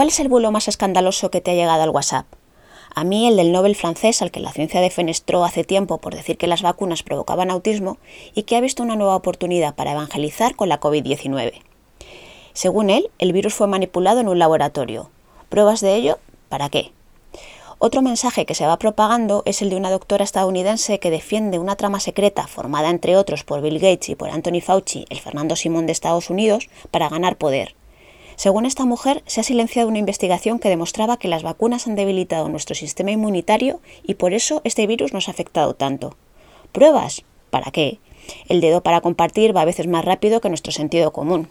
¿Cuál es el bulo más escandaloso que te ha llegado al WhatsApp? A mí el del Nobel francés al que la ciencia defenestró hace tiempo por decir que las vacunas provocaban autismo y que ha visto una nueva oportunidad para evangelizar con la COVID-19. Según él, el virus fue manipulado en un laboratorio. ¿Pruebas de ello? ¿Para qué? Otro mensaje que se va propagando es el de una doctora estadounidense que defiende una trama secreta formada entre otros por Bill Gates y por Anthony Fauci, el Fernando Simón de Estados Unidos, para ganar poder. Según esta mujer, se ha silenciado una investigación que demostraba que las vacunas han debilitado nuestro sistema inmunitario y por eso este virus nos ha afectado tanto. ¿Pruebas? ¿Para qué? El dedo para compartir va a veces más rápido que nuestro sentido común.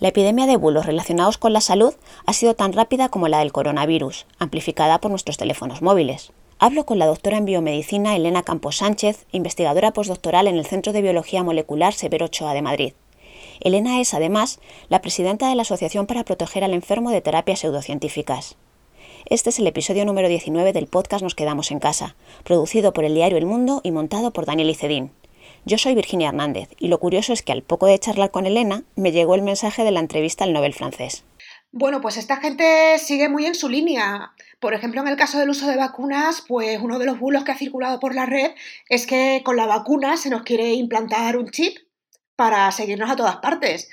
La epidemia de bulos relacionados con la salud ha sido tan rápida como la del coronavirus, amplificada por nuestros teléfonos móviles. Hablo con la doctora en biomedicina Elena Campos Sánchez, investigadora postdoctoral en el Centro de Biología Molecular Severo Ochoa de Madrid. Elena es, además, la presidenta de la Asociación para Proteger al Enfermo de Terapias Pseudocientíficas. Este es el episodio número 19 del podcast Nos Quedamos en Casa, producido por el diario El Mundo y montado por Daniel Icedín. Yo soy Virginia Hernández y lo curioso es que al poco de charlar con Elena me llegó el mensaje de la entrevista al Nobel francés. Bueno, pues esta gente sigue muy en su línea. Por ejemplo, en el caso del uso de vacunas, pues uno de los bulos que ha circulado por la red es que con la vacuna se nos quiere implantar un chip para seguirnos a todas partes.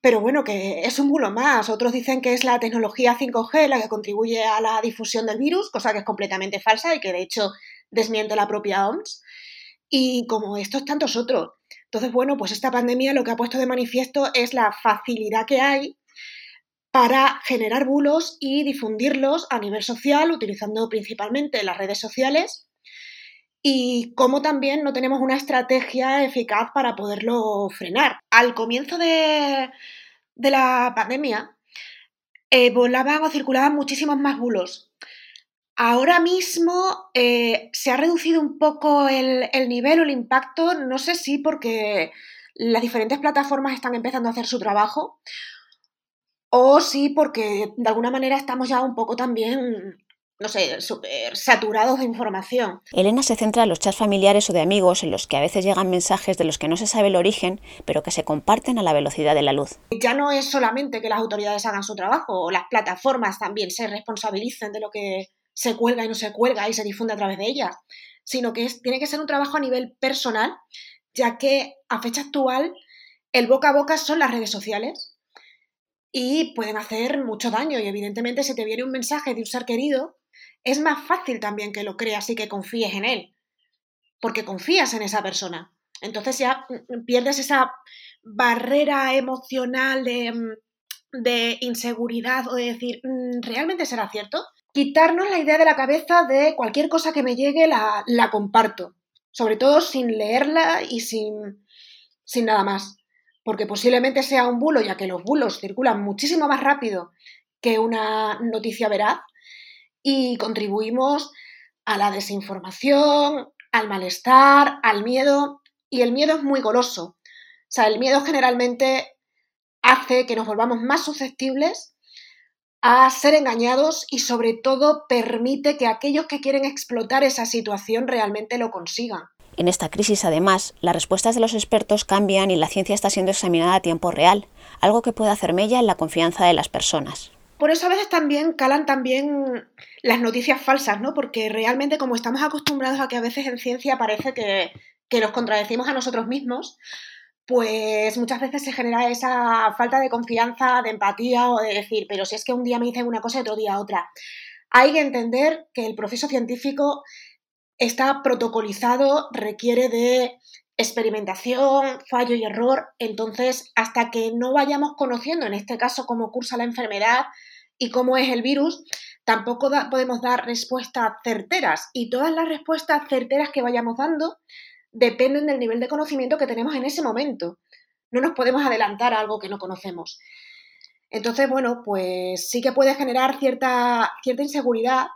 Pero bueno, que es un bulo más. Otros dicen que es la tecnología 5G la que contribuye a la difusión del virus, cosa que es completamente falsa y que de hecho desmiente la propia OMS. Y como estos tantos otros. Entonces, bueno, pues esta pandemia lo que ha puesto de manifiesto es la facilidad que hay para generar bulos y difundirlos a nivel social, utilizando principalmente las redes sociales, y cómo también no tenemos una estrategia eficaz para poderlo frenar. Al comienzo de, la pandemia, eh, volaban o circulaban muchísimos más bulos. Ahora mismo eh, se ha reducido un poco el, el nivel o el impacto, no sé si porque las diferentes plataformas están empezando a hacer su trabajo o si porque de alguna manera estamos ya un poco también no sé, súper saturados de información. Elena se centra en los chats familiares o de amigos en los que a veces llegan mensajes de los que no se sabe el origen, pero que se comparten a la velocidad de la luz. Ya no es solamente que las autoridades hagan su trabajo, o las plataformas también se responsabilicen de lo que se cuelga y no se cuelga y se difunde a través de ellas, sino que tiene que ser un trabajo a nivel personal, ya que a fecha actual el boca a boca son las redes sociales y pueden hacer mucho daño y evidentemente si te viene un mensaje de un ser querido es más fácil también que lo creas y que confíes en él, porque confías en esa persona. Entonces ya mm, mm, pierdes esa barrera emocional de, mm, inseguridad o de decir, ¿realmente será cierto? Quitarnos la idea de la cabeza de cualquier cosa que me llegue la, la comparto, sobre todo sin leerla y sin, sin nada más, porque posiblemente sea un bulo, ya que los bulos circulan muchísimo más rápido que una noticia veraz, y contribuimos a la desinformación, al malestar, al miedo, y el miedo es muy goloso. O sea, el miedo generalmente hace que nos volvamos más susceptibles a ser engañados y sobre todo permite que aquellos que quieren explotar esa situación realmente lo consigan. En esta crisis, además, las respuestas de los expertos cambian y la ciencia está siendo examinada a tiempo real, algo que puede hacer mella en la confianza de las personas. Por eso a veces también calan también las noticias falsas, ¿no? Porque realmente como estamos acostumbrados a que a veces en ciencia parece que, nos contradecimos a nosotros mismos, pues muchas veces se genera esa falta de confianza, de empatía o de decir, pero si es que un día me dicen una cosa y otro día otra. Hay que entender que el proceso científico está protocolizado, requiere de experimentación, fallo y error. Entonces, hasta que no vayamos conociendo, en este caso, cómo cursa la enfermedad y cómo es el virus, tampoco podemos dar respuestas certeras. Y todas las respuestas certeras que vayamos dando dependen del nivel de conocimiento que tenemos en ese momento. No nos podemos adelantar a algo que no conocemos. Entonces, bueno, pues sí que puede generar cierta, cierta inseguridad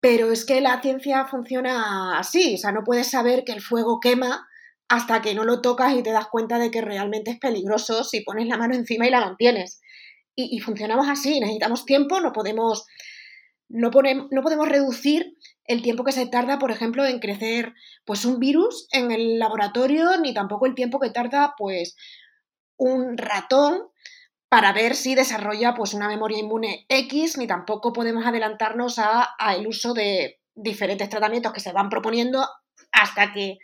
pero es que la ciencia funciona así, o sea, no puedes saber que el fuego quema hasta que no lo tocas y te das cuenta de que realmente es peligroso si pones la mano encima y la mantienes. Y, funcionamos así, necesitamos tiempo, no podemos, no, no podemos reducir el tiempo que se tarda, por ejemplo, en crecer pues un virus en el laboratorio, ni tampoco el tiempo que tarda pues un ratón para ver si desarrolla pues, una memoria inmune X, ni tampoco podemos adelantarnos al uso de diferentes tratamientos que se van proponiendo hasta que,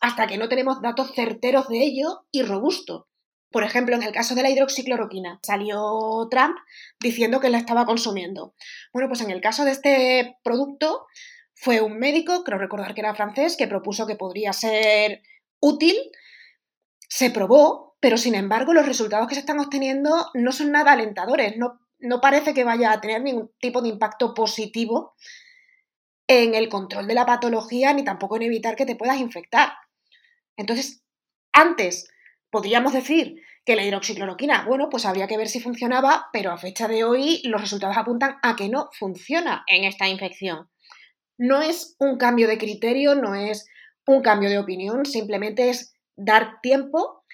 hasta que no tenemos datos certeros de ello y robustos. Por ejemplo, en el caso de la hidroxicloroquina, salió Trump diciendo que la estaba consumiendo. Bueno, pues en el caso de este producto, fue un médico, creo recordar que era francés, que propuso que podría ser útil. Se probó, pero sin embargo los resultados que se están obteniendo no son nada alentadores. No, no parece que vaya a tener ningún tipo de impacto positivo en el control de la patología ni tampoco en evitar que te puedas infectar. Entonces, antes podríamos decir que la hidroxicloroquina, bueno, pues habría que ver si funcionaba, pero a fecha de hoy los resultados apuntan a que no funciona en esta infección. No es un cambio de criterio, no es un cambio de opinión, simplemente es dar tiempo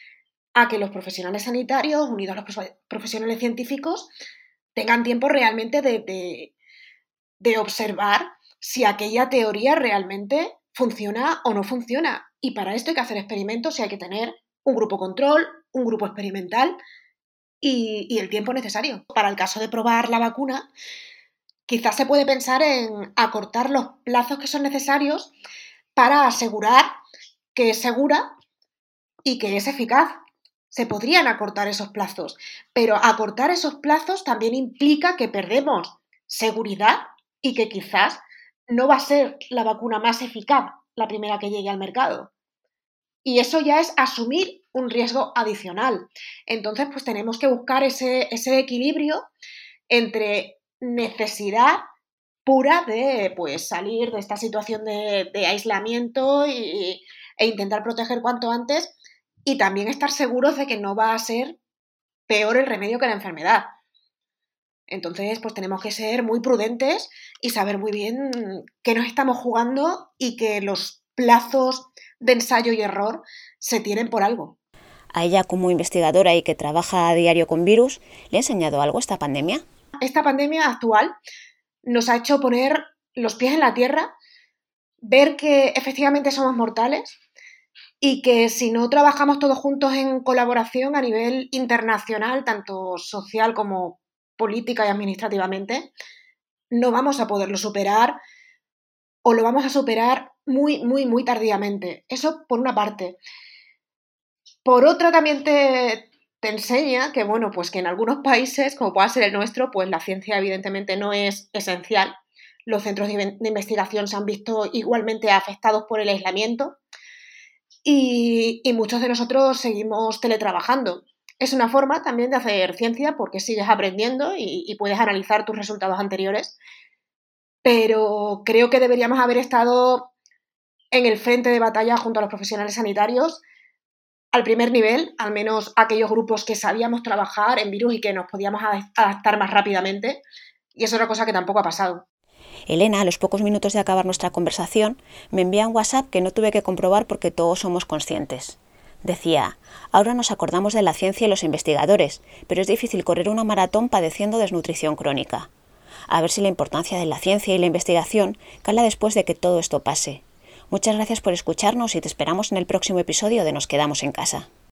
a que los profesionales sanitarios, unidos a los profesionales científicos, tengan tiempo realmente de, de observar si aquella teoría realmente funciona o no funciona. Y para esto hay que hacer experimentos y hay que tener un grupo control, un grupo experimental y, el tiempo necesario. Para el caso de probar la vacuna, quizás se puede pensar en acortar los plazos que son necesarios para asegurar que es segura y que es eficaz. Se podrían acortar esos plazos, pero acortar esos plazos también implica que perdemos seguridad y que quizás no va a ser la vacuna más eficaz la primera que llegue al mercado. Y eso ya es asumir un riesgo adicional. Entonces, pues tenemos que buscar ese, equilibrio entre necesidad pura de pues, salir de esta situación de, aislamiento y, e intentar proteger cuanto antes y también estar seguros de que no va a ser peor el remedio que la enfermedad. Entonces, pues tenemos que ser muy prudentes y saber muy bien qué nos estamos jugando y que los plazos de ensayo y error se tienen por algo. A ella como investigadora y que trabaja a diario con virus, ¿le ha enseñado algo esta pandemia? Esta pandemia actual nos ha hecho poner los pies en la tierra, ver que efectivamente somos mortales y que si no trabajamos todos juntos en colaboración a nivel internacional, tanto social como política y administrativamente, no vamos a poderlo superar o lo vamos a superar muy, muy, muy tardíamente. Eso por una parte. Por otra también te, te enseña que, bueno, pues que en algunos países, como pueda ser el nuestro, pues la ciencia evidentemente no es esencial. Los centros de investigación se han visto igualmente afectados por el aislamiento y, y muchos de nosotros seguimos teletrabajando. Es una forma también de hacer ciencia porque sigues aprendiendo y, puedes analizar tus resultados anteriores, pero creo que deberíamos haber estado en el frente de batalla junto a los profesionales sanitarios al primer nivel, al menos aquellos grupos que sabíamos trabajar en virus y que nos podíamos adaptar más rápidamente, y es otra cosa que tampoco ha pasado. Elena, a los pocos minutos de acabar nuestra conversación, me envía un WhatsApp que no tuve que comprobar porque todos somos conscientes. Decía, ahora nos acordamos de la ciencia y los investigadores, pero es difícil correr una maratón padeciendo desnutrición crónica. A ver si la importancia de la ciencia y la investigación cala después de que todo esto pase. Muchas gracias por escucharnos y te esperamos en el próximo episodio de Nos quedamos en casa.